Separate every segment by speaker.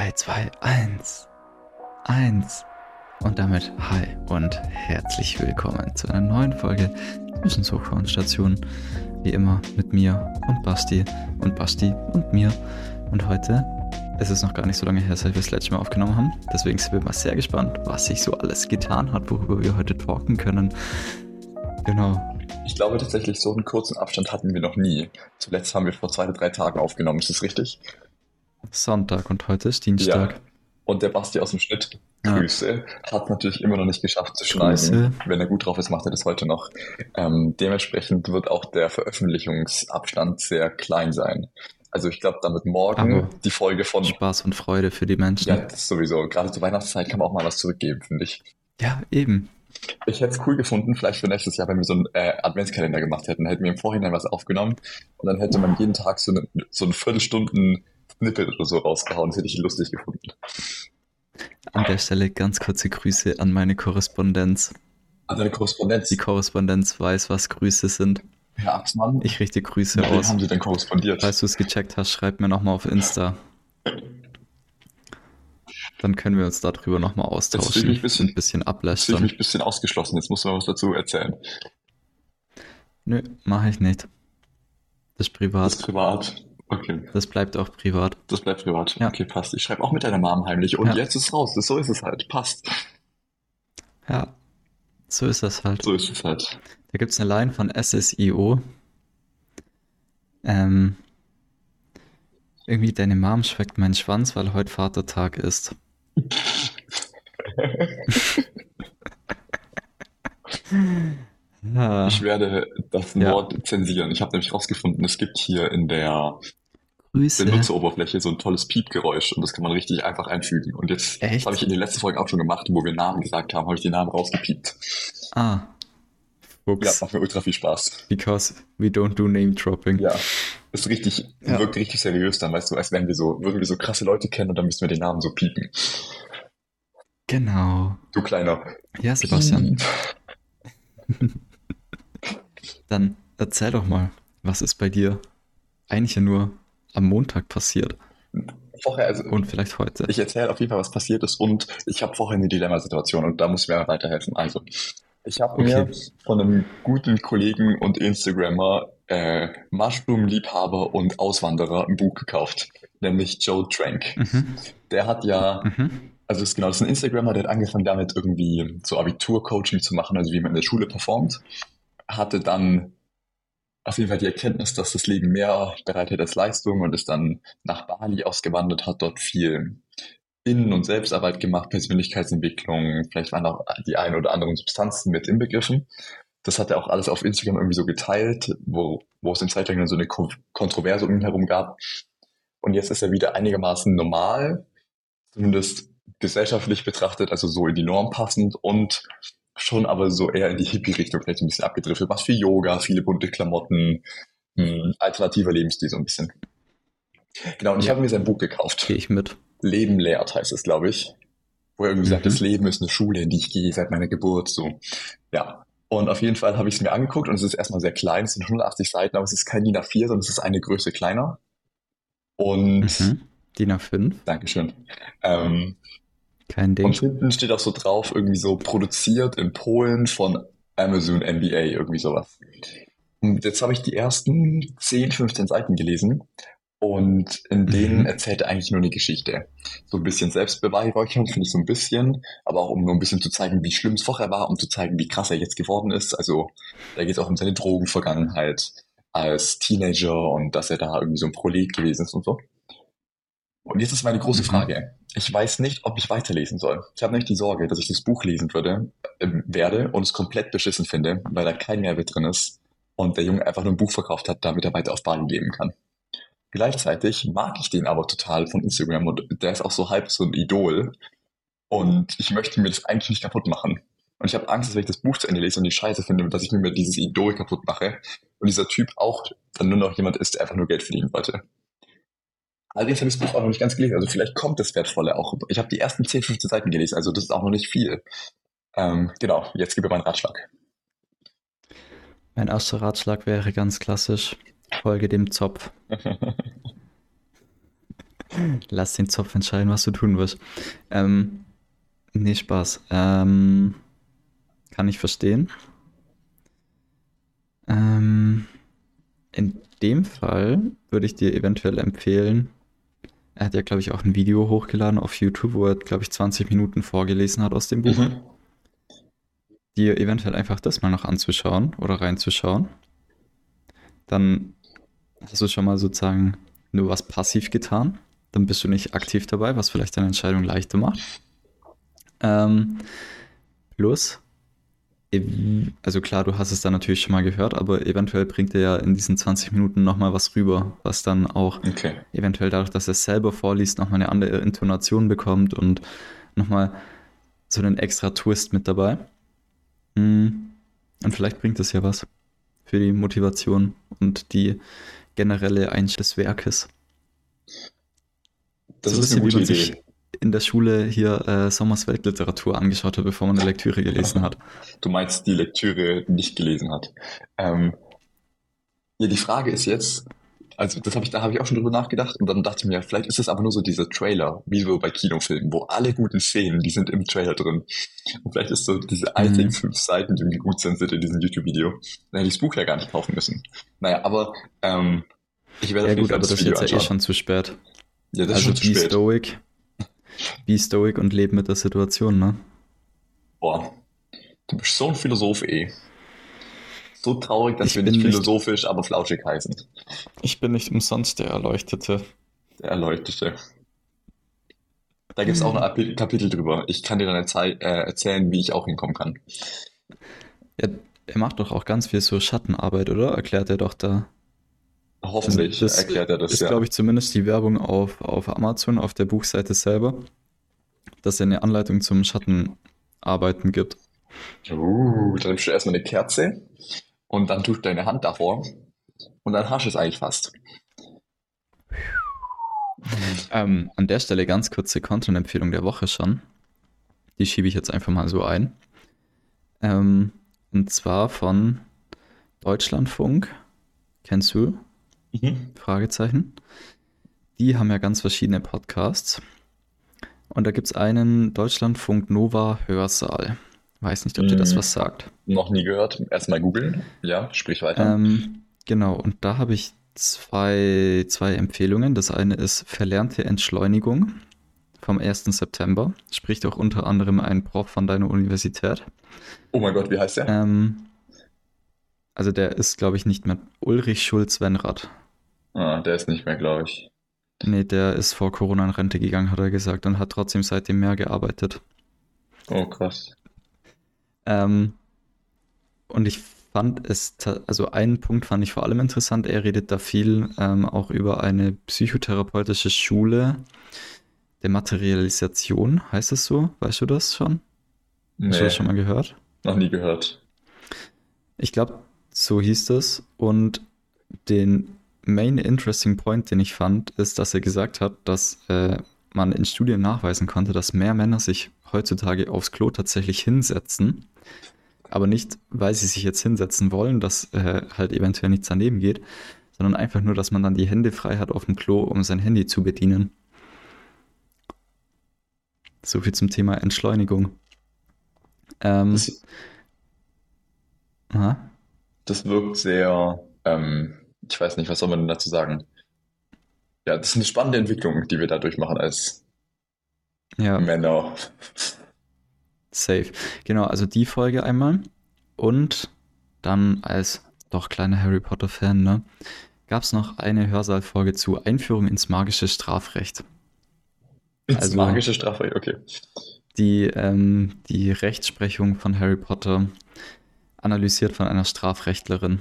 Speaker 1: 3, 2, 1. 1. Und damit hi und herzlich willkommen zu einer neuen Folge Wissenshochschulstation. Wie immer mit mir und Basti und Basti und mir. Und heute ist es noch gar nicht so lange her, seit wir das letzte Mal aufgenommen haben. Deswegen sind wir mal sehr gespannt, was sich so alles getan hat, worüber wir heute talken können. Genau.
Speaker 2: Ich glaube tatsächlich, so einen kurzen Abstand hatten wir noch nie. Zuletzt haben wir vor zwei oder drei Tagen aufgenommen, ist das richtig?
Speaker 1: Sonntag und heute ist Dienstag.
Speaker 2: Ja. Und der Basti aus dem Schnitt, Grüße, ja. hat natürlich immer noch nicht geschafft zu schneiden.
Speaker 1: Grüße.
Speaker 2: Wenn er gut drauf ist, macht er das heute noch. Ähm, dementsprechend wird auch der Veröffentlichungsabstand sehr klein sein. Also ich glaube, damit morgen
Speaker 1: Aber
Speaker 2: die Folge von...
Speaker 1: Spaß und Freude für die Menschen.
Speaker 2: Ja, das sowieso. Gerade zur Weihnachtszeit kann man auch mal was zurückgeben, finde ich.
Speaker 1: Ja, eben.
Speaker 2: Ich hätte es cool gefunden, vielleicht für nächstes Jahr, wenn wir so einen äh, Adventskalender gemacht hätten, hätten wir im Vorhinein was aufgenommen und dann hätte man jeden Tag so, eine, so einen Viertelstunden Snippet oder so rausgehauen. Das hätte ich lustig gefunden.
Speaker 1: An der Stelle ganz kurze Grüße an meine Korrespondenz.
Speaker 2: An deine Korrespondenz.
Speaker 1: Die Korrespondenz weiß, was Grüße sind.
Speaker 2: Herr Axmann,
Speaker 1: Ich richte Grüße aus.
Speaker 2: haben Sie denn korrespondiert?
Speaker 1: Falls du es gecheckt hast, schreib mir nochmal auf Insta. Dann können wir uns darüber nochmal
Speaker 2: Jetzt fühle ich
Speaker 1: austauschen
Speaker 2: mich ein bisschen-
Speaker 1: ein bisschen
Speaker 2: Jetzt fühle ich
Speaker 1: ablästern.
Speaker 2: mich ein bisschen ausgeschlossen. Jetzt muss man was dazu erzählen.
Speaker 1: Nö, mache ich nicht. Das ist
Speaker 2: Das ist
Speaker 1: privat.
Speaker 2: Okay,
Speaker 1: Das bleibt auch privat.
Speaker 2: das bleibt privat.
Speaker 1: Ja.
Speaker 2: Okay, passt. Ich schreibe auch mit deiner Mom heimlich und
Speaker 1: Ja.
Speaker 2: jetzt ist raus. Das, so ist es halt. Passt.
Speaker 1: Ja, so ist das halt.
Speaker 2: So ist es halt.
Speaker 1: Da gibt es eine Line von SSIO. Ähm, irgendwie deine Mom schmeckt meinen Schwanz, weil heute Vatertag ist. Ja,
Speaker 2: Ich werde das
Speaker 1: Ja.
Speaker 2: Wort zensieren. Ich habe nämlich rausgefunden, es gibt hier in der
Speaker 1: Grüße.
Speaker 2: Benutzeroberfläche so ein tolles Piepgeräusch und das kann man richtig einfach einfügen. Und jetzt, habe ich in der letzten Folge auch schon gemacht, wo wir Namen gesagt haben, habe ich die Namen rausgepiept.
Speaker 1: Ah,
Speaker 2: Ja,
Speaker 1: Fuchs.
Speaker 2: macht mir ultra viel Spaß.
Speaker 1: Because we don't do name dropping.
Speaker 2: Ja, ist richtig,
Speaker 1: Ja.
Speaker 2: wirkt richtig seriös dann, weißt du, als wenn wir so, würden wir so krasse Leute kennen und dann müssten wir den Namen so piepen.
Speaker 1: Genau.
Speaker 2: Du kleiner.
Speaker 1: Ja, Sebastian. Dann erzähl doch mal, was ist bei dir eigentlich ja nur am Montag passiert
Speaker 2: Vorher, also,
Speaker 1: und vielleicht heute?
Speaker 2: ich erzähle auf jeden Fall, was passiert ist und ich habe vorher eine Dilemmasituation und da muss mir weiterhelfen. Also, ich habe
Speaker 1: Okay.
Speaker 2: mir von einem guten Kollegen und Instagrammer, äh, Mushroom-Liebhaber und Auswanderer ein Buch gekauft, nämlich Joe Trank.
Speaker 1: Mhm.
Speaker 2: Der hat ja
Speaker 1: Mhm.
Speaker 2: Also ist genau, das ist ein Instagrammer, der hat angefangen damit irgendwie so Abiturcoaching zu machen, also wie man in der Schule performt. Hatte dann auf jeden Fall die Erkenntnis, dass das Leben mehr bereitet als Leistung und ist dann nach Bali ausgewandert, hat dort viel Innen- und Selbstarbeit gemacht, Persönlichkeitsentwicklung, vielleicht waren auch die ein oder anderen Substanzen mit inbegriffen. Das hat er auch alles auf Instagram irgendwie so geteilt, wo, wo es in Zeit lang dann so eine Ko Kontroverse um ihn herum gab. Und jetzt ist er wieder einigermaßen normal, zumindest gesellschaftlich betrachtet, also so in die Norm passend und schon aber so eher in die Hippie-Richtung vielleicht ein bisschen abgedriftet. Was für Yoga, viele bunte Klamotten, mh, alternativer Lebensstil so ein bisschen. Genau, und ich
Speaker 1: Ja.
Speaker 2: habe mir sein Buch gekauft.
Speaker 1: Gehe ich mit.
Speaker 2: Leben lehrt heißt es, glaube ich. Wo er irgendwie sagt,
Speaker 1: Mhm.
Speaker 2: das Leben ist eine Schule, in die ich gehe seit meiner Geburt, so. Ja. Und auf jeden Fall habe ich es mir angeguckt und es ist erstmal sehr klein, es sind 180 Seiten, aber es ist kein DIN A4, sondern es ist eine Größe kleiner. Und,
Speaker 1: Mhm. DIN A5,
Speaker 2: Dankeschön. Ähm,
Speaker 1: kein Ding.
Speaker 2: und hinten steht auch so drauf, irgendwie so produziert in Polen von Amazon MBA, irgendwie sowas. Und jetzt habe ich die ersten 10, 15 Seiten gelesen und in denen
Speaker 1: Mhm.
Speaker 2: erzählt er eigentlich nur eine Geschichte. So ein bisschen Selbstbeweihräuchernd finde ich so ein bisschen, aber auch um nur ein bisschen zu zeigen, wie schlimm es vorher war, um zu zeigen, wie krass er jetzt geworden ist. Also da geht es auch um seine Drogenvergangenheit als Teenager und dass er da irgendwie so ein Prolet gewesen ist und so. Und jetzt ist meine große
Speaker 1: Mhm.
Speaker 2: Frage. Ich weiß nicht, ob ich weiterlesen soll. Ich habe nämlich die Sorge, dass ich das Buch lesen würde, äh, werde und es komplett beschissen finde, weil da kein Mehrwert drin ist und der Junge einfach nur ein Buch verkauft hat, damit er weiter auf Bali leben kann. Gleichzeitig mag ich den aber total von Instagram und der ist auch so halb so ein Idol und ich möchte mir das eigentlich nicht kaputt machen. Und ich habe Angst, dass wenn ich das Buch zu Ende lese und die Scheiße finde, dass ich mir dieses Idol kaputt mache und dieser Typ auch dann nur noch jemand ist, der einfach nur Geld verdienen wollte. Allerdings habe ich das Buch auch noch nicht ganz gelesen, also vielleicht kommt das Wertvolle auch. Ich habe die ersten 10, 15 Seiten gelesen, also das ist auch noch nicht viel. Ähm, genau, jetzt gebe ich meinen Ratschlag.
Speaker 1: Mein erster Ratschlag wäre ganz klassisch: Folge dem Zopf. Lass den Zopf entscheiden, was du tun wirst. Ähm, nee, Spaß. Ähm, kann ich verstehen. Ähm, in dem Fall würde ich dir eventuell empfehlen, er hat ja, glaube ich, auch ein Video hochgeladen auf YouTube, wo er, glaube ich, 20 Minuten vorgelesen hat aus dem Buch. Mhm. Dir eventuell einfach das mal noch anzuschauen oder reinzuschauen. Dann hast du schon mal sozusagen nur was passiv getan. Dann bist du nicht aktiv dabei, was vielleicht deine Entscheidung leichter macht. Ähm, plus, also klar, du hast es dann natürlich schon mal gehört, aber eventuell bringt er ja in diesen 20 Minuten nochmal was rüber, was dann auch okay. eventuell dadurch, dass er es selber vorliest, nochmal eine andere Intonation bekommt und nochmal so einen extra Twist mit dabei. Hm. Und vielleicht bringt es ja was für die Motivation und die generelle Einstellung des Werkes.
Speaker 2: Das so ist eine gute Idee. Sich,
Speaker 1: in der Schule hier äh, Sommers Weltliteratur angeschaut hat, bevor man eine Lektüre gelesen hat.
Speaker 2: Du meinst, die Lektüre nicht gelesen hat. Ähm, ja, die Frage ist jetzt, also das habe ich, da habe ich auch schon drüber nachgedacht und dann dachte ich mir, vielleicht ist es aber nur so dieser Trailer, wie so bei Kinofilmen, wo alle guten Szenen, die sind im Trailer drin. Und vielleicht ist so diese einzigen mhm. fünf Seiten, die irgendwie gut sind, sind in diesem YouTube-Video. Dann hätte ich das Buch ja gar nicht kaufen müssen. Naja, aber ähm,
Speaker 1: ich werde ja, gut, aber das, das ist jetzt ja eh schon zu spät.
Speaker 2: Ja, das also ist schon zu spät.
Speaker 1: Stoic Be stoic und leben mit der Situation, ne?
Speaker 2: Boah, du bist so ein Philosoph eh. So traurig, dass ich wir nicht philosophisch, aber flauschig heißen.
Speaker 1: Ich bin nicht umsonst der Erleuchtete.
Speaker 2: Der Erleuchtete. Da gibt es auch ein Kapitel drüber. Ich kann dir dann äh, erzählen, wie ich auch hinkommen kann.
Speaker 1: Ja, er macht doch auch ganz viel so Schattenarbeit, oder? Erklärt er doch da.
Speaker 2: Hoffentlich also erklärt er das,
Speaker 1: ist,
Speaker 2: ja.
Speaker 1: glaube ich, zumindest die Werbung auf, auf Amazon, auf der Buchseite selber, dass er eine Anleitung zum Schattenarbeiten gibt.
Speaker 2: Uh, dann nimmst du erstmal eine Kerze und dann tust du deine Hand davor und dann hast du es eigentlich fast.
Speaker 1: Ähm, an der Stelle ganz kurze Content-Empfehlung der Woche schon. Die schiebe ich jetzt einfach mal so ein. Ähm, und zwar von Deutschlandfunk. Kennst du? Mhm. Fragezeichen. Die haben ja ganz verschiedene Podcasts. Und da gibt es einen Deutschlandfunk Nova Hörsaal. Weiß nicht, ob dir das hm. was sagt.
Speaker 2: Noch nie gehört. Erstmal googeln. Ja, sprich weiter.
Speaker 1: Ähm, genau, und da habe ich zwei, zwei Empfehlungen. Das eine ist Verlernte Entschleunigung vom 1. September. Spricht auch unter anderem ein Prof von deiner Universität.
Speaker 2: Oh mein Gott, wie heißt der?
Speaker 1: Ähm, also der ist, glaube ich, nicht mehr Ulrich Schulz-Wenrath.
Speaker 2: Ah, der ist nicht mehr, glaube ich.
Speaker 1: Nee, der ist vor Corona in Rente gegangen, hat er gesagt, und hat trotzdem seitdem mehr gearbeitet.
Speaker 2: Oh, krass.
Speaker 1: Ähm, und ich fand es, also einen Punkt fand ich vor allem interessant. Er redet da viel ähm, auch über eine psychotherapeutische Schule der Materialisation. Heißt es so? Weißt du das schon? Nee. Hast du das schon mal gehört?
Speaker 2: Noch nie gehört.
Speaker 1: Ich glaube, so hieß das. Und den Main Interesting Point, den ich fand, ist, dass er gesagt hat, dass äh, man in Studien nachweisen konnte, dass mehr Männer sich heutzutage aufs Klo tatsächlich hinsetzen. Aber nicht, weil sie sich jetzt hinsetzen wollen, dass äh, halt eventuell nichts daneben geht, sondern einfach nur, dass man dann die Hände frei hat auf dem Klo, um sein Handy zu bedienen. So viel zum Thema Entschleunigung. Ähm,
Speaker 2: das, das wirkt sehr ähm, ich weiß nicht, was soll man denn dazu sagen? Ja, das ist eine spannende Entwicklung, die wir da durchmachen als ja. Männer.
Speaker 1: Safe. Genau, also die Folge einmal. Und dann als doch kleiner Harry Potter-Fan, ne, gab es noch eine Hörsaalfolge zu Einführung ins magische Strafrecht.
Speaker 2: Ins also, magische Strafrecht, okay.
Speaker 1: Die, ähm, die Rechtsprechung von Harry Potter analysiert von einer Strafrechtlerin.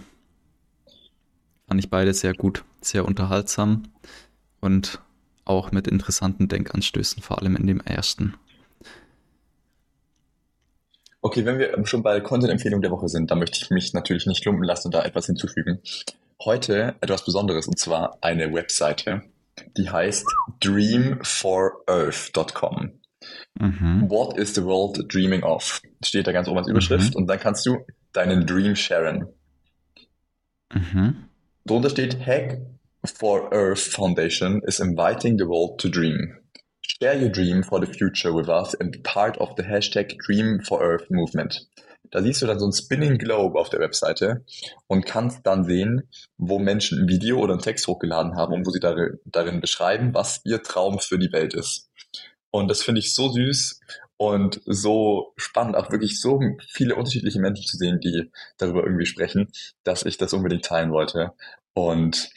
Speaker 1: Fand ich beide sehr gut, sehr unterhaltsam und auch mit interessanten Denkanstößen, vor allem in dem ersten.
Speaker 2: Okay, wenn wir schon bei Content-Empfehlung der Woche sind, dann möchte ich mich natürlich nicht lumpen lassen und da etwas hinzufügen. Heute etwas Besonderes und zwar eine Webseite, die heißt dreamforearth.com. Mhm. What is the world dreaming of? Steht da ganz oben als Überschrift mhm. und dann kannst du deinen Dream sharen. Mhm. Drunter steht Hack for Earth Foundation is inviting the world to dream. Share your dream for the future with us and be part of the hashtag Dream for Earth Movement. Da siehst du dann so ein Spinning Globe auf der Webseite und kannst dann sehen, wo Menschen ein Video oder einen Text hochgeladen haben und wo sie darin, darin beschreiben, was ihr Traum für die Welt ist. Und das finde ich so süß und so spannend, auch wirklich so viele unterschiedliche Menschen zu sehen, die darüber irgendwie sprechen, dass ich das unbedingt teilen wollte. Und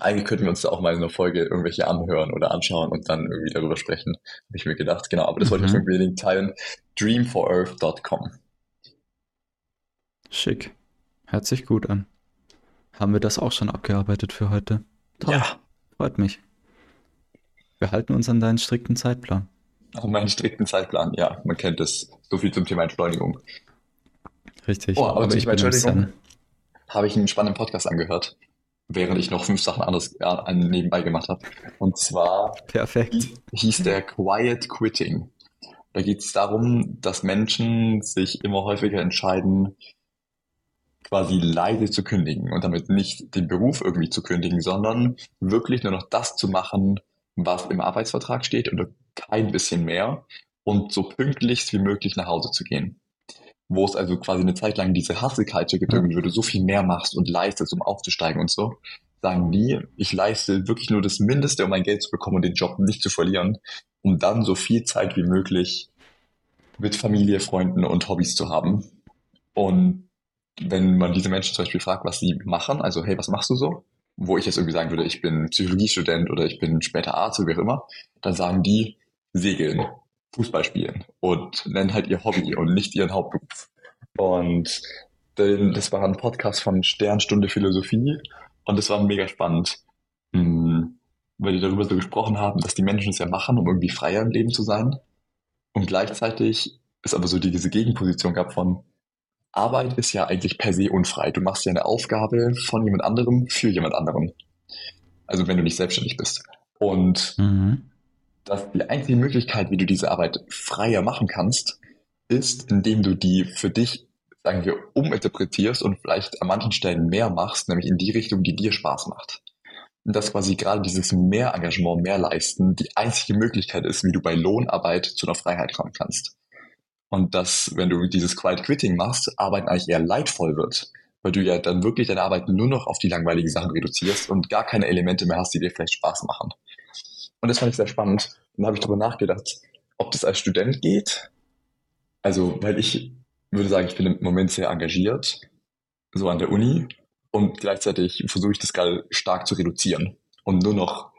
Speaker 2: eigentlich könnten wir uns da auch mal in einer Folge irgendwelche anhören oder anschauen und dann irgendwie darüber sprechen, habe ich mir gedacht. Genau, aber das wollte ich mhm. unbedingt teilen. dreamforearth.com.
Speaker 1: Schick. Hört sich gut an. Haben wir das auch schon abgearbeitet für heute?
Speaker 2: Toll. Ja.
Speaker 1: Freut mich. Wir halten uns an deinen strikten Zeitplan.
Speaker 2: An meinen strikten Zeitplan, ja. Man kennt es. So viel zum Thema Entschleunigung.
Speaker 1: Richtig.
Speaker 2: Oh, aber, aber ich Thema Entschleunigung habe ich einen spannenden Podcast angehört, während ich noch fünf Sachen anderes ja, nebenbei gemacht habe. Und zwar
Speaker 1: Perfekt.
Speaker 2: hieß der Quiet Quitting. Da geht es darum, dass Menschen sich immer häufiger entscheiden, quasi leise zu kündigen und damit nicht den Beruf irgendwie zu kündigen, sondern wirklich nur noch das zu machen, was im Arbeitsvertrag steht oder kein bisschen mehr und so pünktlichst wie möglich nach Hause zu gehen. Wo es also quasi eine Zeit lang diese Hustle-Culture gibt, wo du so viel mehr machst und leistest, um aufzusteigen und so, sagen die, ich leiste wirklich nur das Mindeste, um mein Geld zu bekommen und den Job nicht zu verlieren, um dann so viel Zeit wie möglich mit Familie, Freunden und Hobbys zu haben. Und wenn man diese Menschen zum Beispiel fragt, was sie machen, also hey, was machst du so? Wo ich jetzt irgendwie sagen würde, ich bin Psychologiestudent oder ich bin später Arzt oder wie auch immer, dann sagen die Segeln, Fußball spielen und nennen halt ihr Hobby und nicht ihren Hauptberuf. Und das war ein Podcast von Sternstunde Philosophie und das war mega spannend, hm, weil die darüber so gesprochen haben, dass die Menschen es ja machen, um irgendwie freier im Leben zu sein. Und gleichzeitig ist aber so die, diese Gegenposition gab von, Arbeit ist ja eigentlich per se unfrei. Du machst ja eine Aufgabe von jemand anderem für jemand anderen. Also wenn du nicht selbstständig bist. Und mhm. Dass die einzige Möglichkeit, wie du diese Arbeit freier machen kannst, ist, indem du die für dich, sagen wir, uminterpretierst und vielleicht an manchen Stellen mehr machst, nämlich in die Richtung, die dir Spaß macht. Und dass quasi gerade dieses mehr Engagement, mehr leisten, die einzige Möglichkeit ist, wie du bei Lohnarbeit zu einer Freiheit kommen kannst. Und dass, wenn du dieses Quiet Quitting machst, Arbeit eigentlich eher leidvoll wird, weil du ja dann wirklich deine Arbeit nur noch auf die langweiligen Sachen reduzierst und gar keine Elemente mehr hast, die dir vielleicht Spaß machen. Und das fand ich sehr spannend. Und da habe ich darüber nachgedacht, ob das als Student geht. Also, weil ich würde sagen, ich bin im Moment sehr engagiert, so an der Uni. Und gleichzeitig versuche ich das gerade stark zu reduzieren und nur noch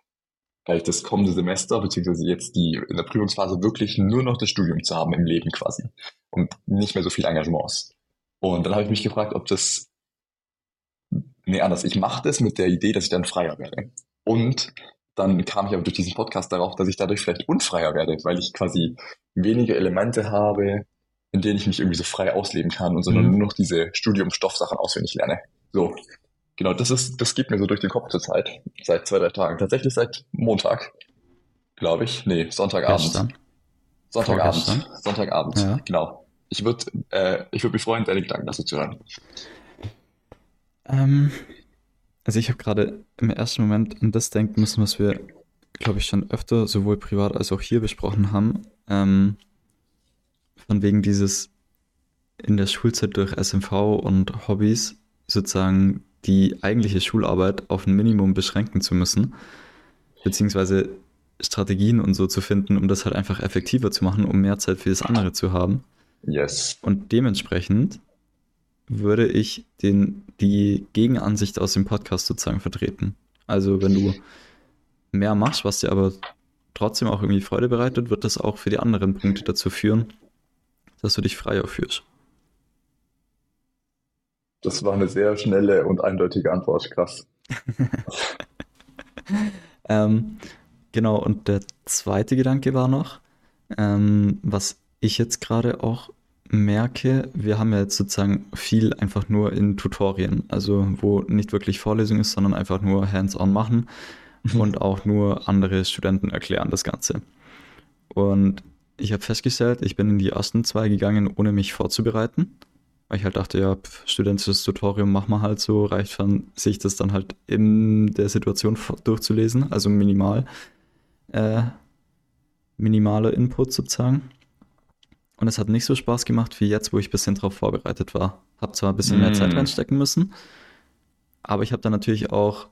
Speaker 2: vielleicht das kommende Semester, beziehungsweise jetzt die in der Prüfungsphase wirklich nur noch das Studium zu haben im Leben quasi und nicht mehr so viel Engagements. Und dann habe ich mich gefragt, ob das, nee, anders, ich mache das mit der Idee, dass ich dann freier werde. Und dann kam ich aber durch diesen Podcast darauf, dass ich dadurch vielleicht unfreier werde, weil ich quasi weniger Elemente habe, in denen ich mich irgendwie so frei ausleben kann und sondern mhm. nur noch diese Studiumstoffsachen auswendig lerne. So, Genau, das ist, das geht mir so durch den Kopf zur Zeit. Seit zwei, drei Tagen. Tatsächlich seit Montag, glaube ich. Nee, Sonntagabend. Gestern. Sonntagabend. Vorgestern. Sonntagabend, ja. genau. Ich würde äh, ich würd mich freuen, deine Gedanken dazu zu hören.
Speaker 1: Ähm, also ich habe gerade im ersten Moment an das denken müssen, was wir, glaube ich, schon öfter sowohl privat als auch hier besprochen haben. Ähm, von wegen dieses in der Schulzeit durch SMV und Hobbys sozusagen die eigentliche Schularbeit auf ein Minimum beschränken zu müssen, beziehungsweise Strategien und so zu finden, um das halt einfach effektiver zu machen, um mehr Zeit für das andere zu haben.
Speaker 2: Yes.
Speaker 1: Und dementsprechend würde ich den, die Gegenansicht aus dem Podcast sozusagen vertreten. Also wenn du mehr machst, was dir aber trotzdem auch irgendwie Freude bereitet, wird das auch für die anderen Punkte dazu führen, dass du dich freier fühlst.
Speaker 2: Das war eine sehr schnelle und eindeutige Antwort. Krass.
Speaker 1: ähm, genau, und der zweite Gedanke war noch, ähm, was ich jetzt gerade auch merke, wir haben ja jetzt sozusagen viel einfach nur in Tutorien, also wo nicht wirklich Vorlesung ist, sondern einfach nur hands-on machen mhm. und auch nur andere Studenten erklären das Ganze. Und ich habe festgestellt, ich bin in die ersten zwei gegangen, ohne mich vorzubereiten Weil ich halt dachte, ja, pf, studentisches Tutorium machen wir halt so, reicht von sich das dann halt in der Situation durchzulesen, also minimal, äh, minimaler Input sozusagen. Und es hat nicht so Spaß gemacht wie jetzt, wo ich ein bisschen drauf vorbereitet war. Hab zwar ein bisschen mm. mehr Zeit reinstecken müssen, aber ich habe dann natürlich auch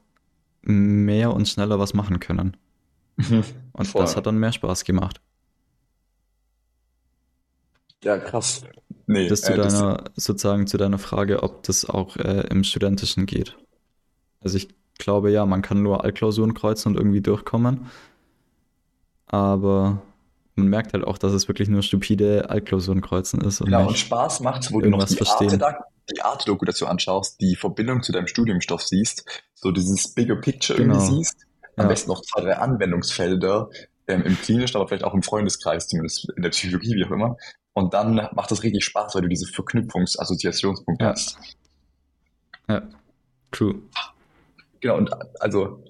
Speaker 1: mehr und schneller was machen können. Und Voll. das hat dann mehr Spaß gemacht.
Speaker 2: Ja, krass. Nee,
Speaker 1: das zu äh, deiner, das sozusagen zu deiner Frage, ob das auch äh, im Studentischen geht. Also ich glaube ja, man kann nur Altklausuren kreuzen und irgendwie durchkommen. Aber man merkt halt auch, dass es wirklich nur stupide Altklausuren kreuzen ist.
Speaker 2: Und genau, und Spaß macht, wo du noch die Arte, die Arte Doku dazu anschaust, die Verbindung zu deinem Studiumstoff siehst, so dieses Bigger Picture genau. irgendwie siehst, am ja. besten noch zwei, drei Anwendungsfelder ähm, im klinischen, aber vielleicht auch im Freundeskreis, zumindest in der Psychologie, wie auch immer. Und dann macht das richtig Spaß, weil du diese Verknüpfungs-Assoziationspunkte
Speaker 1: ja.
Speaker 2: hast.
Speaker 1: Ja, true.
Speaker 2: Genau, und also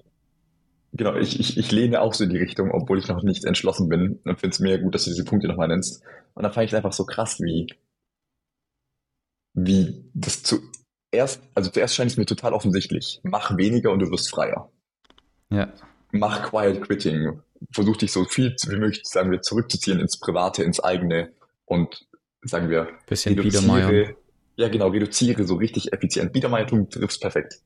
Speaker 2: Genau, ich, ich, ich lehne auch so in die Richtung, obwohl ich noch nicht entschlossen bin und finde es mega gut, dass du diese Punkte nochmal nennst. Und dann fand ich es einfach so krass, wie, wie das zuerst, also zuerst scheint es mir total offensichtlich. Mach weniger und du wirst freier.
Speaker 1: Ja.
Speaker 2: Mach Quiet Quitting. Versuch dich so viel wie möglich, sagen wir, zurückzuziehen ins Private, ins eigene und sagen wir,
Speaker 1: bisschen Biedermeier.
Speaker 2: Ja, genau, reduziere so richtig effizient. Biedermeiertum triffst perfekt.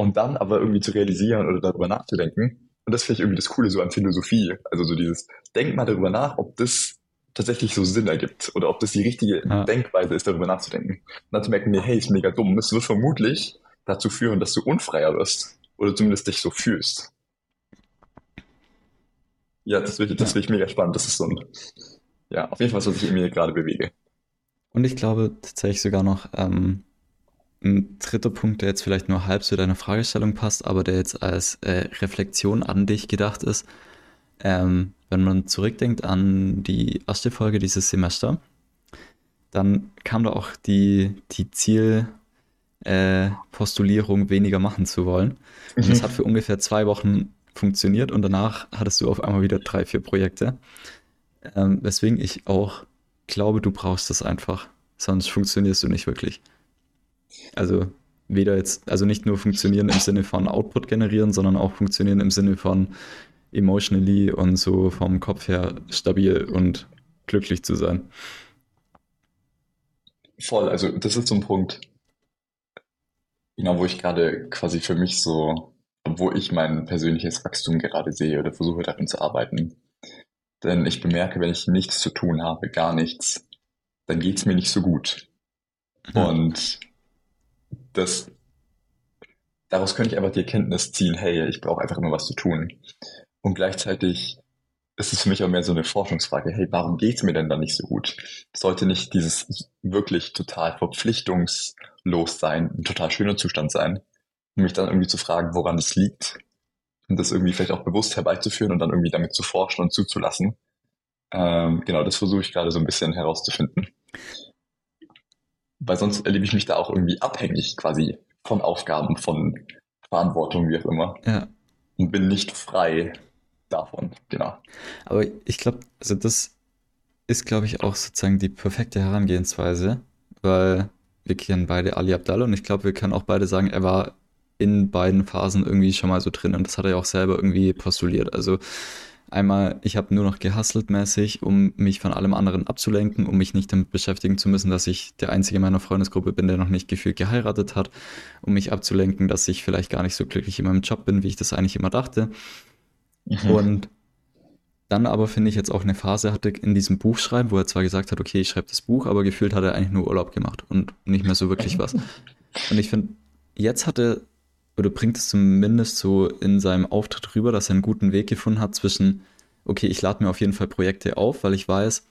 Speaker 2: Und dann aber irgendwie zu realisieren oder darüber nachzudenken. Und das finde ich irgendwie das Coole so an Philosophie. Also so dieses, denk mal darüber nach, ob das tatsächlich so Sinn ergibt oder ob das die richtige ja. Denkweise ist, darüber nachzudenken. Und dann zu merken, nee, hey, ist mega dumm. Es wird vermutlich dazu führen, dass du unfreier wirst oder zumindest dich so fühlst. Ja, das finde das find ich mega spannend. Das ist so ein, ja, auf jeden Fall, was ich in mir gerade bewege.
Speaker 1: Und ich glaube tatsächlich sogar noch, ähm, ein dritter Punkt, der jetzt vielleicht nur halb zu deiner Fragestellung passt, aber der jetzt als äh, Reflexion an dich gedacht ist. Ähm, wenn man zurückdenkt an die erste Folge dieses Semester, dann kam da auch die, die Zielpostulierung, äh, weniger machen zu wollen. Und mhm. das hat für ungefähr zwei Wochen funktioniert und danach hattest du auf einmal wieder drei, vier Projekte. Ähm, weswegen ich auch glaube, du brauchst das einfach. Sonst funktionierst du nicht wirklich. Also weder jetzt, also nicht nur funktionieren im Sinne von Output generieren, sondern auch funktionieren im Sinne von emotionally und so vom Kopf her stabil und glücklich zu sein.
Speaker 2: Voll, also das ist so ein Punkt, genau, wo ich gerade quasi für mich so, wo ich mein persönliches Wachstum gerade sehe oder versuche darin zu arbeiten. Denn ich bemerke, wenn ich nichts zu tun habe, gar nichts, dann geht es mir nicht so gut. Ja. Und das, daraus könnte ich einfach die Erkenntnis ziehen, hey, ich brauche einfach immer was zu tun. Und gleichzeitig ist es für mich auch mehr so eine Forschungsfrage, hey, warum geht's mir denn da nicht so gut? Sollte nicht dieses wirklich total verpflichtungslos sein, ein total schöner Zustand sein, um mich dann irgendwie zu fragen, woran es liegt und das irgendwie vielleicht auch bewusst herbeizuführen und dann irgendwie damit zu forschen und zuzulassen. Ähm, genau, das versuche ich gerade so ein bisschen herauszufinden weil sonst erlebe ich mich da auch irgendwie abhängig quasi von Aufgaben, von Verantwortung, wie auch immer.
Speaker 1: Ja.
Speaker 2: Und bin nicht frei davon, genau.
Speaker 1: Aber ich glaube, also das ist, glaube ich, auch sozusagen die perfekte Herangehensweise, weil wir kennen beide Ali Abdallah und ich glaube, wir können auch beide sagen, er war in beiden Phasen irgendwie schon mal so drin und das hat er ja auch selber irgendwie postuliert. Also Einmal, ich habe nur noch gehustelt mäßig, um mich von allem anderen abzulenken, um mich nicht damit beschäftigen zu müssen, dass ich der Einzige in meiner Freundesgruppe bin, der noch nicht gefühlt geheiratet hat, um mich abzulenken, dass ich vielleicht gar nicht so glücklich in meinem Job bin, wie ich das eigentlich immer dachte. Mhm. Und dann aber finde ich jetzt auch eine Phase hatte in diesem Buch schreiben, wo er zwar gesagt hat, okay, ich schreibe das Buch, aber gefühlt hat er eigentlich nur Urlaub gemacht und nicht mehr so wirklich was. Und ich finde, jetzt hat er oder bringt es zumindest so in seinem Auftritt rüber, dass er einen guten Weg gefunden hat zwischen, okay, ich lade mir auf jeden Fall Projekte auf, weil ich weiß,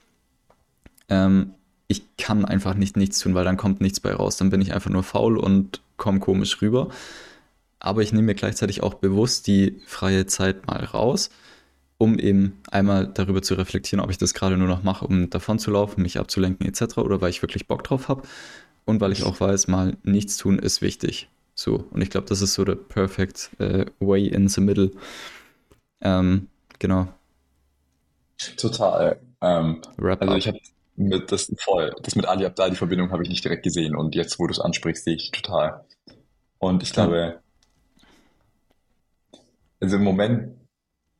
Speaker 1: ähm, ich kann einfach nicht nichts tun, weil dann kommt nichts bei raus. Dann bin ich einfach nur faul und komme komisch rüber. Aber ich nehme mir gleichzeitig auch bewusst die freie Zeit mal raus, um eben einmal darüber zu reflektieren, ob ich das gerade nur noch mache, um davon zu laufen, mich abzulenken etc. oder weil ich wirklich Bock drauf habe. Und weil ich auch weiß, mal nichts tun ist wichtig. So, und ich glaube, das ist so der perfect uh, way in the middle. Ähm, genau.
Speaker 2: Total. Ähm, also ich habe mit, das voll. Das mit Ali Abdal, die Verbindung habe ich nicht direkt gesehen. Und jetzt, wo du es ansprichst, sehe ich total. Und ich glaube, also im Moment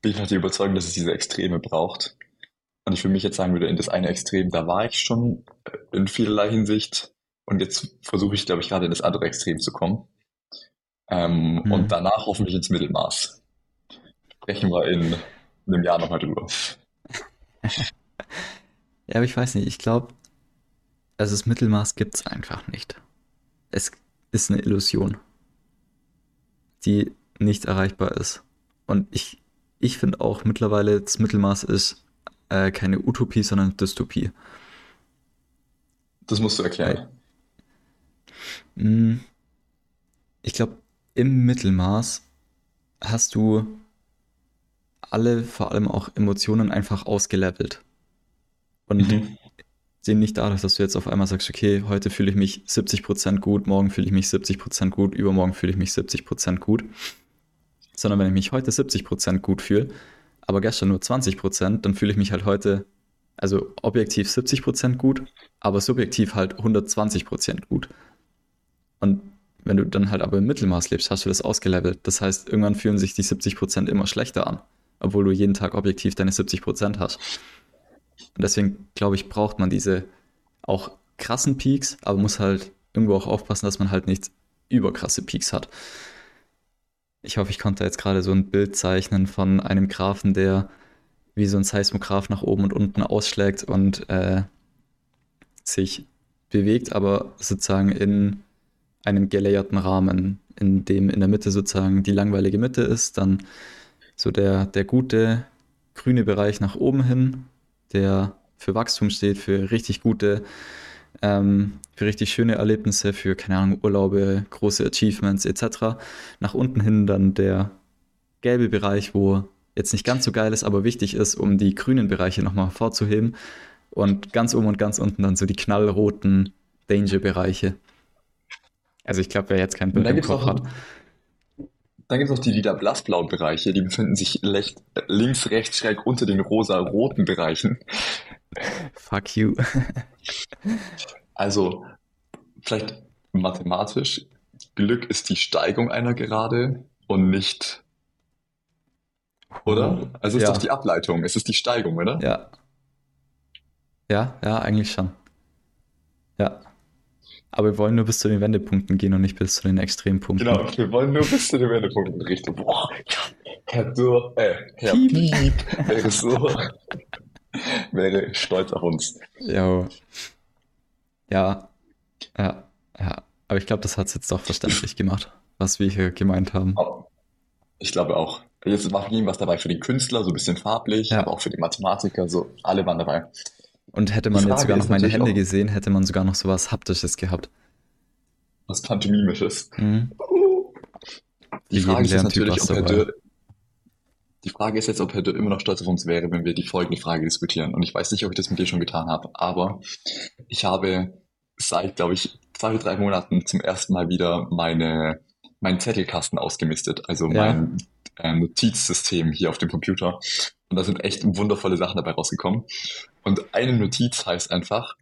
Speaker 2: bin ich noch der Überzeugung, dass es diese Extreme braucht. Und ich für mich jetzt sagen würde, in das eine Extrem, da war ich schon in vielerlei Hinsicht. Und jetzt versuche ich, glaube ich, gerade in das andere Extrem zu kommen. Ähm, mhm. Und danach hoffentlich ins Mittelmaß. Sprechen wir in einem Jahr nochmal drüber.
Speaker 1: ja, aber ich weiß nicht, ich glaube, also das Mittelmaß gibt es einfach nicht. Es ist eine Illusion, die nicht erreichbar ist. Und ich, ich finde auch mittlerweile, das Mittelmaß ist äh, keine Utopie, sondern Dystopie.
Speaker 2: Das musst du erklären.
Speaker 1: Hm. Ich glaube, im Mittelmaß hast du alle, vor allem auch Emotionen, einfach ausgelevelt. Und mhm. sehen nicht dadurch, dass du jetzt auf einmal sagst, okay, heute fühle ich mich 70% gut, morgen fühle ich mich 70% gut, übermorgen fühle ich mich 70% gut. Sondern wenn ich mich heute 70% gut fühle, aber gestern nur 20%, dann fühle ich mich halt heute, also objektiv 70% gut, aber subjektiv halt 120% gut. Und wenn du dann halt aber im Mittelmaß lebst, hast du das ausgelevelt. Das heißt, irgendwann fühlen sich die 70% immer schlechter an, obwohl du jeden Tag objektiv deine 70% hast. Und deswegen, glaube ich, braucht man diese auch krassen Peaks, aber muss halt irgendwo auch aufpassen, dass man halt nicht überkrasse Peaks hat. Ich hoffe, ich konnte jetzt gerade so ein Bild zeichnen von einem Graphen, der wie so ein Seismograph nach oben und unten ausschlägt und äh, sich bewegt, aber sozusagen in einem gelayerten Rahmen, in dem in der Mitte sozusagen die langweilige Mitte ist, dann so der, der gute grüne Bereich nach oben hin, der für Wachstum steht, für richtig gute, ähm, für richtig schöne Erlebnisse, für, keine Ahnung, Urlaube, große Achievements etc. Nach unten hin dann der gelbe Bereich, wo jetzt nicht ganz so geil ist, aber wichtig ist, um die grünen Bereiche nochmal hervorzuheben. Und ganz oben und ganz unten dann so die knallroten Danger-Bereiche. Also ich glaube, wer jetzt kein Bild im Kopf hat.
Speaker 2: Dann gibt es noch die lila blassblauen Bereiche, die befinden sich recht, links, rechts, schräg unter den rosa-roten Bereichen.
Speaker 1: Fuck you.
Speaker 2: also, vielleicht mathematisch, Glück ist die Steigung einer Gerade und nicht. Oder? Also ist ja. doch die Ableitung, es ist die Steigung, oder?
Speaker 1: Ja. Ja, ja, eigentlich schon. Ja. Aber wir wollen nur bis zu den Wendepunkten gehen und nicht bis zu den Extrempunkten.
Speaker 2: Genau, wir wollen nur bis zu den Wendepunkten richten. Boah, Herr Dürr, äh, Herr Piep, Piep wäre so, wäre stolz auf uns.
Speaker 1: Ja. Ja, ja, ja. Aber ich glaube, das hat es jetzt doch verständlich gemacht, was wir hier gemeint haben.
Speaker 2: Ich glaube auch. Jetzt war was dabei für den Künstler, so ein bisschen farblich, ja. aber auch für die Mathematiker, so alle waren dabei.
Speaker 1: Und hätte man jetzt sogar noch meine Hände gesehen, hätte man sogar noch sowas Haptisches gehabt.
Speaker 2: Was Pantomimisches. Mhm. Die, Frage ist natürlich, ob Herr Dürr, die Frage ist jetzt, ob Herr Dürr immer noch stolz auf uns wäre, wenn wir die folgende Frage diskutieren. Und ich weiß nicht, ob ich das mit dir schon getan habe, aber ich habe seit, glaube ich, zwei oder drei Monaten zum ersten Mal wieder meine, meinen Zettelkasten ausgemistet. Also ja. mein äh, Notizsystem hier auf dem Computer. Und da sind echt wundervolle Sachen dabei rausgekommen. Und eine Notiz heißt einfach,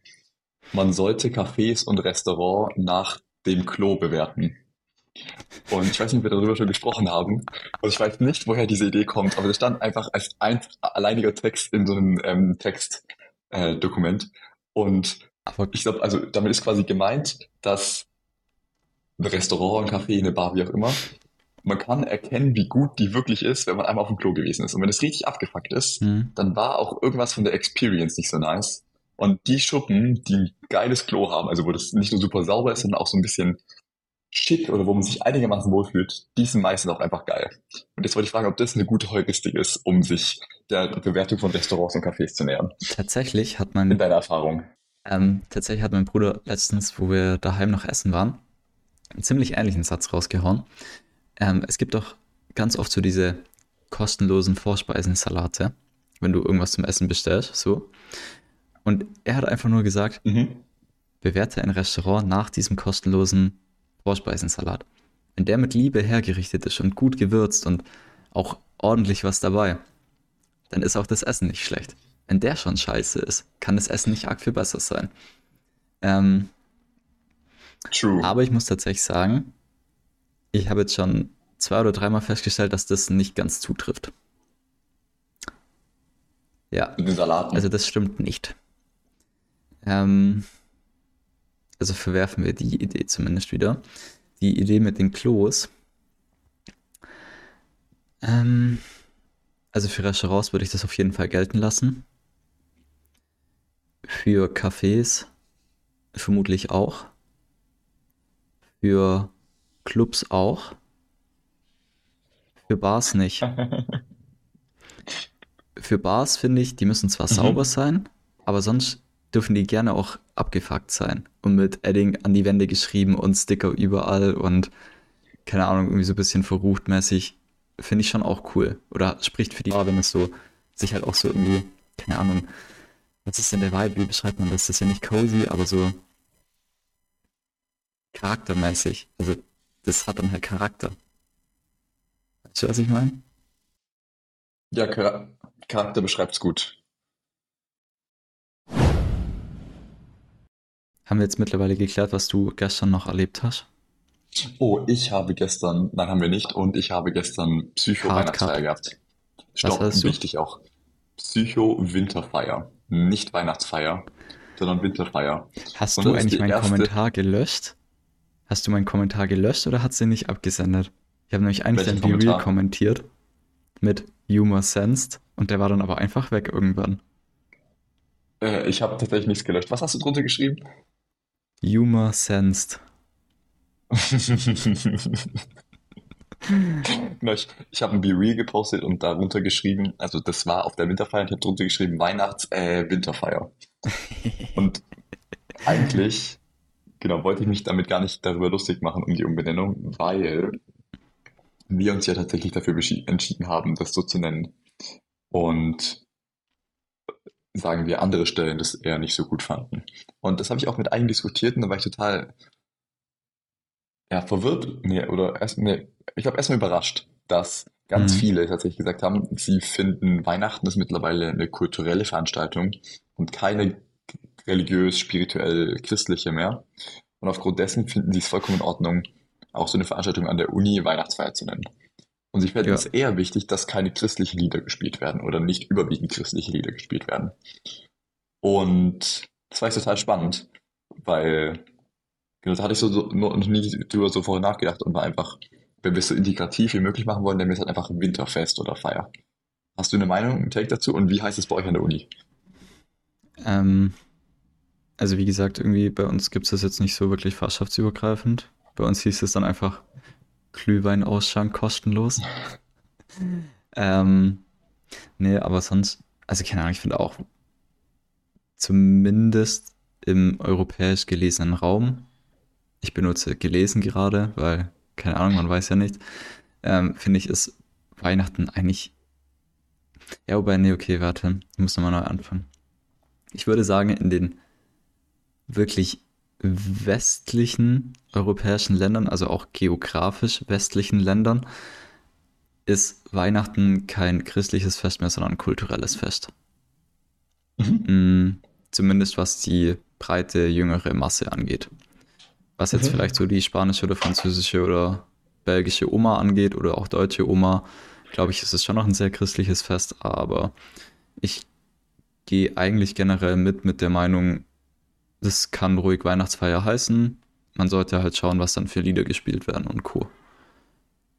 Speaker 2: man sollte Cafés und Restaurants nach dem Klo bewerten. Und ich weiß nicht, ob wir darüber schon gesprochen haben. Und ich weiß nicht, woher diese Idee kommt, aber das stand einfach als ein alleiniger Text in so einem ähm, Textdokument. Äh, und ich glaube, also damit ist quasi gemeint, dass ein Restaurant, ein Café, eine Bar, wie auch immer, man kann erkennen, wie gut die wirklich ist, wenn man einmal auf dem Klo gewesen ist. Und wenn es richtig abgefuckt ist, mhm. dann war auch irgendwas von der Experience nicht so nice. Und die Schuppen, die ein geiles Klo haben, also wo das nicht nur super sauber ist, sondern auch so ein bisschen schick oder wo man sich einigermaßen wohlfühlt, die sind meistens auch einfach geil. Und jetzt wollte ich fragen, ob das eine gute Heuristik ist, um sich der Bewertung von Restaurants und Cafés zu nähern.
Speaker 1: Tatsächlich hat man.
Speaker 2: In deiner Erfahrung.
Speaker 1: Ähm, tatsächlich hat mein Bruder letztens, wo wir daheim noch essen waren, einen ziemlich ähnlichen Satz rausgehauen. Ähm, es gibt doch ganz oft so diese kostenlosen Vorspeisensalate, wenn du irgendwas zum Essen bestellst, so. Und er hat einfach nur gesagt, mhm. bewerte ein Restaurant nach diesem kostenlosen Vorspeisensalat. Wenn der mit Liebe hergerichtet ist und gut gewürzt und auch ordentlich was dabei, dann ist auch das Essen nicht schlecht. wenn der schon scheiße ist, kann das Essen nicht arg viel besser sein. Ähm,
Speaker 2: True.
Speaker 1: aber ich muss tatsächlich sagen, ich habe jetzt schon zwei oder dreimal festgestellt, dass das nicht ganz zutrifft. Ja,
Speaker 2: Mit den Salaten.
Speaker 1: also das stimmt nicht. Ähm, also verwerfen wir die Idee zumindest wieder. Die Idee mit den Klos. Ähm, also für Restaurants würde ich das auf jeden Fall gelten lassen. Für Cafés vermutlich auch. Für Clubs auch. Für Bars nicht. Für Bars finde ich, die müssen zwar
Speaker 2: Mhm.
Speaker 1: sauber sein, aber sonst dürfen die gerne auch abgefuckt sein und mit Edding an die Wände geschrieben und Sticker überall und keine Ahnung, irgendwie so ein bisschen verrucht mäßig. Finde ich schon auch cool. Oder spricht für die Bar, wenn es so sich halt auch so irgendwie, keine Ahnung, was ist denn der Vibe? Wie beschreibt man das? Das ist ja nicht cozy, aber so charaktermäßig. Also das hat dann halt Charakter. Weißt du, was ich meine?
Speaker 2: Ja, Char Charakter beschreibt's gut.
Speaker 1: Haben wir jetzt mittlerweile geklärt, was du gestern noch erlebt hast?
Speaker 2: Oh, ich habe gestern, nein, haben wir nicht, und ich habe gestern Psycho-Weihnachtsfeier gehabt.
Speaker 1: Was
Speaker 2: Stopp,
Speaker 1: du?
Speaker 2: wichtig auch. Psycho-Winterfeier. Nicht Weihnachtsfeier, sondern Winterfeier.
Speaker 1: Hast
Speaker 2: Und
Speaker 1: du eigentlich meinen
Speaker 2: erste-
Speaker 1: Kommentar gelöscht? Hast du meinen Kommentar gelöscht oder hat sie nicht abgesendet? Ich habe nämlich eigentlich
Speaker 2: Welchen
Speaker 1: dein Real kommentiert mit Humor Sensed und der war dann aber einfach weg irgendwann.
Speaker 2: Äh, ich habe tatsächlich nichts gelöscht. Was hast du drunter geschrieben?
Speaker 1: Humor Sensed.
Speaker 2: Ich ich habe ein Be Real gepostet und darunter geschrieben, also das war auf der Winterfeier, ich habe drunter geschrieben Weihnachts-, äh, Winterfeier. Und eigentlich, genau, wollte ich mich damit gar nicht darüber lustig machen, um die Umbenennung, weil wir uns ja tatsächlich dafür entschieden haben, das so zu nennen. Und sagen wir, andere Stellen das eher nicht so gut fanden. Und das habe ich auch mit einigen diskutiert und da war ich total ja, verwirrt, nee, oder erst, nee, ich glaube erstmal überrascht, dass ganz
Speaker 1: Mhm.
Speaker 2: viele tatsächlich gesagt haben, sie finden Weihnachten ist mittlerweile eine kulturelle Veranstaltung und keine religiös, spirituell, christliche mehr. Und aufgrund dessen finden sie es vollkommen in Ordnung, auch so eine Veranstaltung an der Uni Weihnachtsfeier zu nennen. Und sie finden
Speaker 1: Ja.
Speaker 2: es eher wichtig, dass keine christlichen Lieder gespielt werden oder nicht überwiegend christliche Lieder gespielt werden. Und das war echt total spannend, weil genau, da hatte ich so, so noch nie drüber so vorher nachgedacht und war einfach, wenn wir es so integrativ wie möglich machen wollen, wir es halt einfach Winterfest oder Feier. Hast du eine Meinung, einen Take dazu? Und wie heißt es bei euch an der Uni?
Speaker 1: Ähm, also wie gesagt, irgendwie bei uns gibt es das jetzt nicht so wirklich fachschaftsübergreifend. Bei uns hieß es dann einfach Glühweinausschank kostenlos. ähm, nee, aber sonst, also keine Ahnung, ich finde auch zumindest im europäisch gelesenen Raum, ich benutze gelesen gerade, weil, keine Ahnung, man weiß ja nicht, ähm, finde ich, ist Weihnachten eigentlich, ja, wobei, nee, okay, warte, ich muss nochmal neu anfangen. Ich würde sagen, in den wirklich westlichen europäischen Ländern, also auch geografisch westlichen Ländern, ist Weihnachten kein christliches Fest mehr, sondern ein kulturelles Fest. Mm, Zumindest was die breite, jüngere Masse angeht. Was jetzt
Speaker 2: Mhm.
Speaker 1: vielleicht so die spanische oder französische oder belgische Oma angeht oder auch deutsche Oma, glaube ich, ist es schon noch ein sehr christliches Fest, aber ich gehe eigentlich generell mit mit der Meinung, das kann ruhig Weihnachtsfeier heißen. Man sollte halt schauen, was dann für Lieder gespielt werden und Co.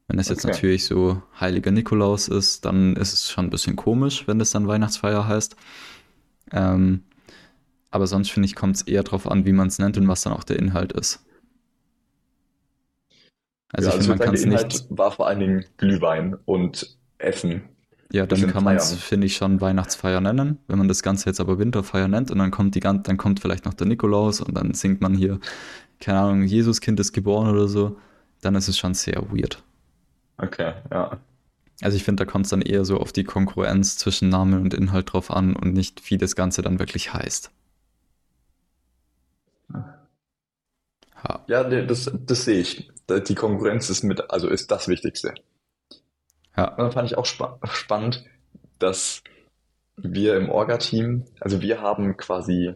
Speaker 1: Wenn es jetzt
Speaker 2: Okay.
Speaker 1: natürlich so Heiliger Nikolaus ist, dann ist es schon ein bisschen komisch, wenn das dann Weihnachtsfeier heißt. Ähm, aber sonst finde ich, kommt es eher darauf an, wie man es nennt und was dann auch der Inhalt ist. Also
Speaker 2: ja,
Speaker 1: ich finde, man
Speaker 2: sozusagen
Speaker 1: kann es nicht,
Speaker 2: war vor allen Dingen Glühwein und Essen.
Speaker 1: Ja, dann kann man es, finde ich, schon Weihnachtsfeier nennen. Wenn man das Ganze jetzt aber Winterfeier nennt und dann kommt die gan- dann kommt vielleicht noch der Nikolaus und dann singt man hier, keine Ahnung, Jesuskind ist geboren oder so, dann ist es schon sehr weird.
Speaker 2: Okay, ja.
Speaker 1: Also ich finde, da kommt es dann eher so auf die Konkurrenz zwischen Name und Inhalt drauf an und nicht, wie das Ganze dann wirklich heißt. Ha.
Speaker 2: Ja, das, das sehe ich. Die Konkurrenz ist mit, also ist das Wichtigste.
Speaker 1: Ja.
Speaker 2: Und dann fand ich auch spa spannend, dass wir im Orga-Team, also wir haben quasi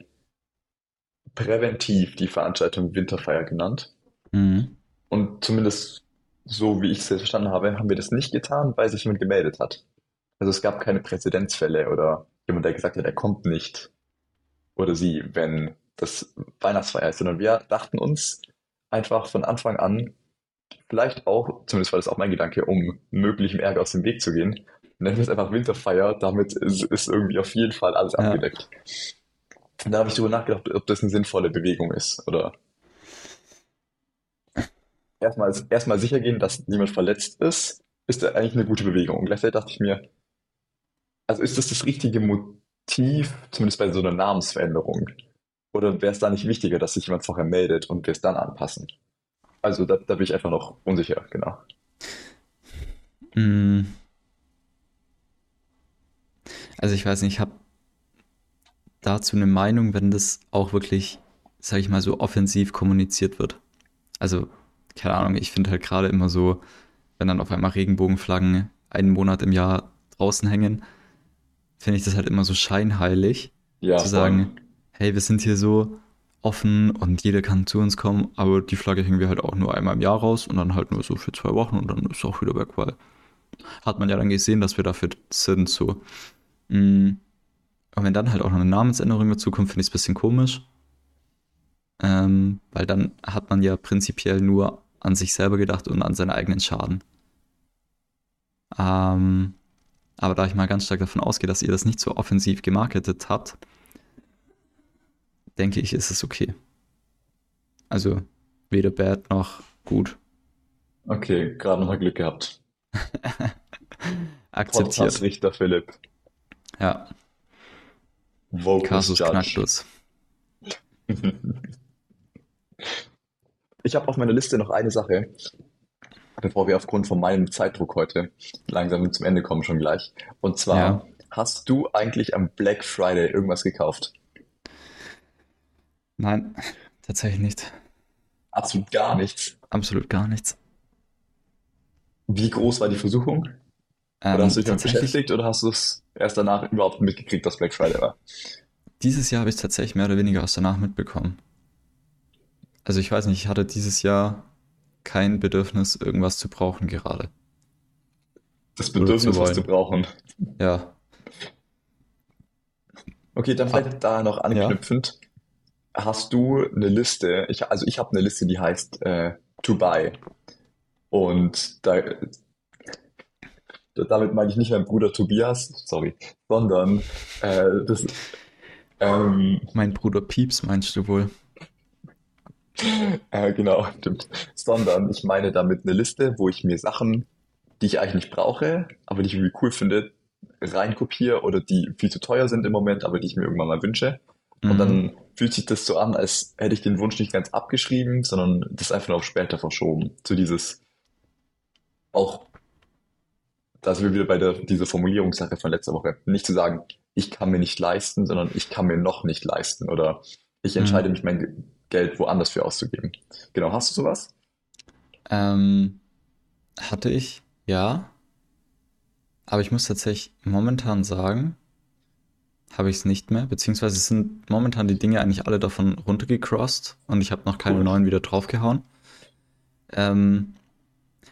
Speaker 2: präventiv die Veranstaltung Winterfeier genannt.
Speaker 1: Mhm.
Speaker 2: Und zumindest so wie ich es verstanden habe, haben wir das nicht getan, weil sich jemand gemeldet hat. Also es gab keine Präzedenzfälle oder jemand, der gesagt hat, er kommt nicht oder sie, wenn das Weihnachtsfeier ist, sondern wir dachten uns einfach von Anfang an, vielleicht auch, zumindest war das auch mein Gedanke, um möglichem Ärger aus dem Weg zu gehen, nennen wir es einfach Winterfeier, damit ist, ist irgendwie auf jeden Fall alles
Speaker 1: Ja.
Speaker 2: abgedeckt. Und da habe ich darüber nachgedacht, ob das eine sinnvolle Bewegung ist oder erstmal, erstmal sicher gehen, dass niemand verletzt ist, ist eigentlich eine gute Bewegung. Und gleichzeitig dachte ich mir, also ist das das richtige Motiv, zumindest bei so einer Namensveränderung? Oder wäre es da nicht wichtiger, dass sich jemand vorher meldet und wir es dann anpassen? Also da, da bin ich einfach noch unsicher, genau.
Speaker 1: Mm. Also ich weiß nicht, ich habe dazu eine Meinung, wenn das auch wirklich, sag ich mal, so offensiv kommuniziert wird. Also, keine Ahnung, ich finde halt gerade immer so, wenn dann auf einmal Regenbogenflaggen einen Monat im Jahr draußen hängen, finde ich das halt immer so scheinheilig,
Speaker 2: Ja,
Speaker 1: zu sagen, hey, wir sind hier so offen und jeder kann zu uns kommen, aber die Flagge hängen wir halt auch nur einmal im Jahr raus und dann halt nur so für zwei Wochen und dann ist auch wieder weg, weil hat man ja dann gesehen, dass wir dafür sind, so. Mm. Und wenn dann halt auch noch eine Namensänderung dazu kommt, finde ich es ein bisschen komisch. Ähm, weil dann hat man ja prinzipiell nur an sich selber gedacht und an seinen eigenen Schaden. Ähm, aber da ich mal ganz stark davon ausgehe, dass ihr das nicht so offensiv gemarketet habt, denke ich, ist es okay. Also weder bad noch gut.
Speaker 2: Okay, gerade nochmal Glück gehabt.
Speaker 1: Akzeptiert.
Speaker 2: Podcast-Richter Philipp.
Speaker 1: Ja,
Speaker 2: Vocus
Speaker 1: Kasus
Speaker 2: Judge. Ich habe auf meiner Liste noch eine Sache, bevor wir aufgrund von meinem Zeitdruck heute langsam zum Ende kommen, schon gleich. Und zwar,
Speaker 1: Ja.
Speaker 2: hast du eigentlich am Black Friday irgendwas gekauft?
Speaker 1: Nein, tatsächlich nicht.
Speaker 2: Absolut gar nichts.
Speaker 1: Absolut gar nichts.
Speaker 2: Wie groß war die Versuchung? Oder
Speaker 1: Ähm,
Speaker 2: hast du dich damit
Speaker 1: tatsächlich,
Speaker 2: beschäftigt oder hast du es erst danach überhaupt mitgekriegt, dass Black Friday war?
Speaker 1: dieses Jahr habe ich es tatsächlich mehr oder weniger aus danach mitbekommen. Also ich weiß nicht, ich hatte dieses Jahr kein Bedürfnis, irgendwas zu brauchen gerade.
Speaker 2: Das Bedürfnis,
Speaker 1: zu
Speaker 2: was zu brauchen.
Speaker 1: Ja,
Speaker 2: Okay, dann vielleicht da noch
Speaker 1: ja.
Speaker 2: Hast du eine Liste? Ich, also ich habe eine Liste, die heißt äh, To Buy. Und da- damit meine ich nicht meinen Bruder Tobias, sorry, sondern äh, das, ähm,
Speaker 1: Mein Bruder Pieps meinst du wohl?
Speaker 2: äh, genau, stimmt. Sondern ich meine damit eine Liste, wo ich mir Sachen, die ich eigentlich nicht brauche, aber die ich irgendwie cool finde, reinkopiere oder die viel zu teuer sind im Moment, aber die ich mir irgendwann mal wünsche. Und
Speaker 1: Mhm.
Speaker 2: dann fühlt sich das so an, als hätte ich den Wunsch nicht ganz abgeschrieben, sondern das einfach nur auf später verschoben. So dieses auch, da sind wir wieder bei der, dieser Formulierungssache von letzter Woche. Nicht zu sagen, ich kann mir nicht leisten, sondern ich kann mir noch nicht leisten oder ich entscheide
Speaker 1: Mhm.
Speaker 2: mich, mein Ge- Geld woanders für auszugeben. Genau, hast du sowas?
Speaker 1: Ähm, hatte ich, ja. Aber ich muss tatsächlich momentan sagen, habe ich es nicht mehr. Beziehungsweise sind momentan die Dinge eigentlich alle davon runtergecrossed und ich habe noch keine
Speaker 2: Cool.
Speaker 1: neuen wieder draufgehauen. Ähm,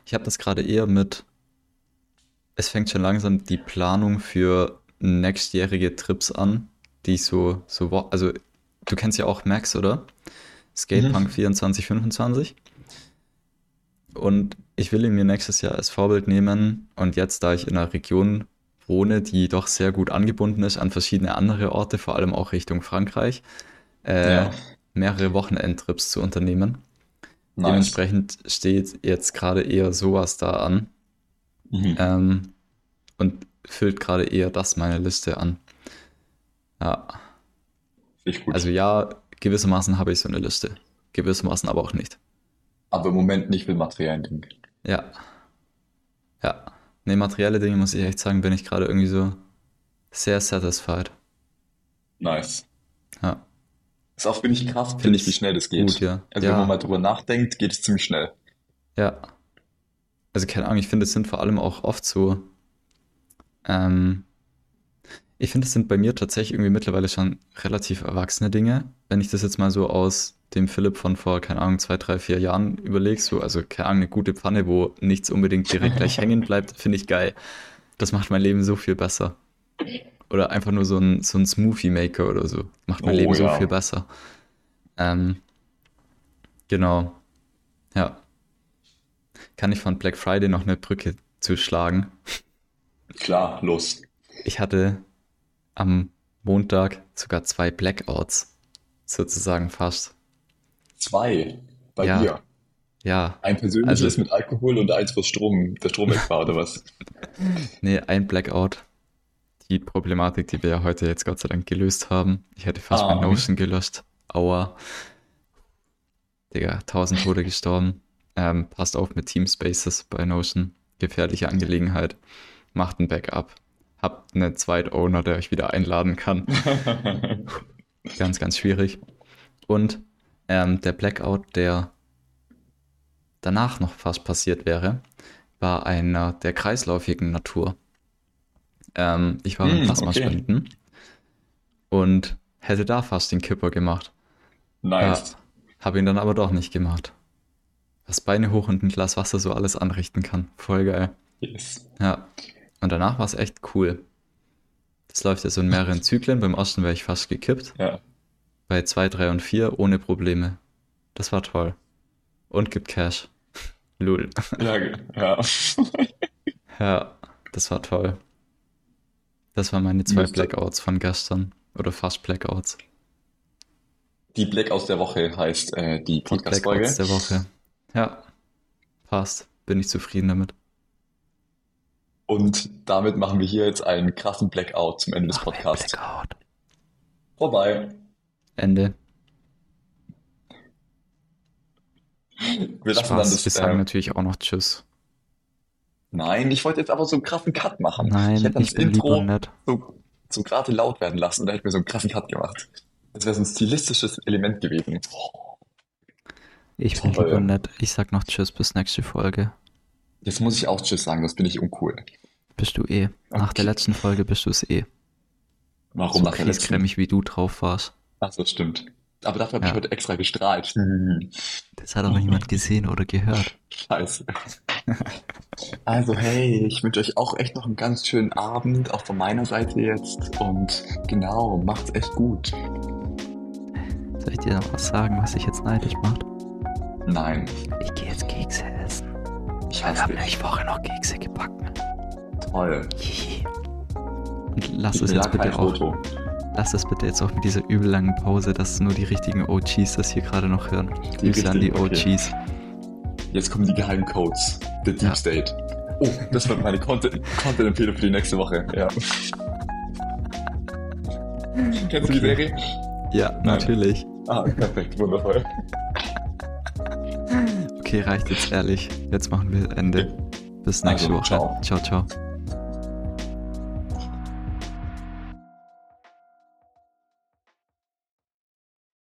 Speaker 1: ich habe das gerade eher mit, es fängt schon langsam die Planung für nächstjährige Trips an, die ich so, so, also du kennst ja auch Max, oder? Skatepunk
Speaker 2: Mhm.
Speaker 1: 24, 25. Und ich will ihn mir nächstes Jahr als Vorbild nehmen. Und jetzt, da ich in einer Region wohne, die doch sehr gut angebunden ist an verschiedene andere Orte, vor allem auch Richtung Frankreich, äh,
Speaker 2: Ja,
Speaker 1: mehrere Wochenendtrips zu unternehmen.
Speaker 2: nice.
Speaker 1: Dementsprechend steht jetzt gerade eher sowas da an
Speaker 2: Mhm.
Speaker 1: ähm, und füllt gerade eher das meine Liste an. Ja, also ja, gewissermaßen habe ich so eine Liste. Gewissermaßen aber auch nicht.
Speaker 2: Aber im Moment nicht mit materiellen Dingen.
Speaker 1: Ja, ja. Ne, materielle Dinge, muss ich echt sagen, bin ich gerade irgendwie so sehr satisfied.
Speaker 2: Nice.
Speaker 1: Ja,
Speaker 2: Ist auch, finde ich, krass,
Speaker 1: finde
Speaker 2: ich, wie schnell das
Speaker 1: gut,
Speaker 2: geht.
Speaker 1: ja.
Speaker 2: Also wenn man
Speaker 1: Ja,
Speaker 2: mal drüber nachdenkt, geht es ziemlich schnell.
Speaker 1: ja. Also keine Ahnung, ich finde, es sind vor allem auch oft so, ähm, Ich finde, es sind bei mir tatsächlich irgendwie mittlerweile schon relativ erwachsene Dinge. Wenn ich das jetzt mal so aus dem Philipp von vor, keine Ahnung, zwei, drei, vier Jahren überlege, so, also keine Ahnung, eine gute Pfanne, wo nichts unbedingt direkt gleich hängen bleibt, finde ich geil. Das macht mein Leben so viel besser. Oder einfach nur so ein, so ein Smoothie-Maker oder so. Macht mein
Speaker 2: Oh,
Speaker 1: Leben so
Speaker 2: ja.
Speaker 1: viel besser. Ähm, genau. Ja. Kann ich von Black Friday noch eine Brücke zuschlagen?
Speaker 2: Klar, los.
Speaker 1: Ich hatte am Montag sogar zwei Blackouts. Sozusagen fast.
Speaker 2: Zwei bei
Speaker 1: Ja.
Speaker 2: dir.
Speaker 1: Ja,
Speaker 2: Ein persönliches
Speaker 1: Also-
Speaker 2: mit Alkohol und eins, wo Strom, der Strom weg war, oder was?
Speaker 1: nee, ein Blackout. Die Problematik, die wir ja heute jetzt Gott sei Dank gelöst haben. Ich hätte fast
Speaker 2: Ah.
Speaker 1: mein Notion gelöscht. Aua. Digga, tausend Tote gestorben. Ähm, passt auf mit Teamspaces bei Notion. Gefährliche Angelegenheit. Macht ein Backup. Habt einen Zweit-Owner, der euch wieder einladen kann. Ganz, ganz schwierig. Und ähm, der Blackout, der danach noch fast passiert wäre, war einer der kreislaufigen Natur. Ähm, ich war beim
Speaker 2: Hm,
Speaker 1: Plasmaspenden und hätte da fast den Kipper gemacht.
Speaker 2: nice.
Speaker 1: Habe ihn dann aber doch nicht gemacht. Was Beine hoch und ein Glas Wasser so alles anrichten kann. Voll geil.
Speaker 2: Yes.
Speaker 1: Ja. Und danach war es echt cool. Das läuft ja so in mehreren Zyklen. Beim ersten wäre ich fast gekippt.
Speaker 2: Ja.
Speaker 1: Bei 2, 3 und 4 ohne Probleme. Das war toll. Und gibt Cash. Lul.
Speaker 2: Ja, ja.
Speaker 1: Ja, das war toll. Das waren meine zwei Blackouts von gestern. Oder fast Blackouts.
Speaker 2: Die Blackouts der Woche heißt äh, die
Speaker 1: Die
Speaker 2: Podcast-Folge.
Speaker 1: Blackouts der Woche. Ja, passt. Bin ich zufrieden damit.
Speaker 2: Und damit machen wir hier jetzt einen krassen Blackout zum Ende des Podcasts.
Speaker 1: Blackout.
Speaker 2: Vorbei.
Speaker 1: Ende.
Speaker 2: Wir lassen dann
Speaker 1: Spaß.
Speaker 2: das.
Speaker 1: Wir sagen
Speaker 2: äh,
Speaker 1: natürlich auch noch Tschüss.
Speaker 2: nein, ich wollte jetzt aber so einen krassen Cut machen. ich
Speaker 1: Nein,
Speaker 2: hätte dann
Speaker 1: ich
Speaker 2: das Intro so, so gerade laut werden lassen und da hätten wir so einen krassen Cut gemacht. Das wäre so ein stilistisches Element gewesen.
Speaker 1: Ich bin
Speaker 2: Toll.
Speaker 1: lieb und nett. Ich sag noch Tschüss bis nächste Folge.
Speaker 2: Jetzt muss ich auch Tschüss sagen, das bin ich uncool.
Speaker 1: Bist du eh. Nach
Speaker 2: Okay.
Speaker 1: der letzten Folge bist du es eh.
Speaker 2: Warum
Speaker 1: so
Speaker 2: nach der letzten?
Speaker 1: kriescremig wie du drauf warst.
Speaker 2: Ach so, stimmt. Aber dafür habe ich
Speaker 1: Ja.
Speaker 2: heute extra gestrahlt.
Speaker 1: Das hat aber niemand gesehen oder gehört.
Speaker 2: Scheiße. Also hey, ich wünsche euch auch echt noch einen ganz schönen Abend, auch von meiner Seite jetzt. Und genau, macht's echt gut.
Speaker 1: Soll ich dir noch was sagen, was dich jetzt neidisch macht?
Speaker 2: Nein,
Speaker 1: Ich gehe jetzt Kekse.
Speaker 2: Ich dich.
Speaker 1: nächste Woche noch Kekse gebacken.
Speaker 2: Toll.
Speaker 1: Hihi. Und lass es jetzt bitte auch.
Speaker 2: Foto.
Speaker 1: Lass es bitte jetzt auch mit dieser übel langen Pause, dass nur die richtigen OGs das hier gerade noch hören. Grüße an die
Speaker 2: okay.
Speaker 1: OGs.
Speaker 2: Jetzt kommen die Geheimcodes. The Deep
Speaker 1: Ja.
Speaker 2: State. Oh, das wird meine Content- Content-Empfehlung für die nächste Woche. Ja. Kennst du die
Speaker 1: Okay.
Speaker 2: Serie?
Speaker 1: Ja, natürlich.
Speaker 2: Ah, perfekt, wundervoll.
Speaker 1: Okay, reicht jetzt ehrlich. Jetzt machen wir Ende. Bis nächste
Speaker 2: Also,
Speaker 1: Woche.
Speaker 2: ciao.
Speaker 1: ciao. ciao.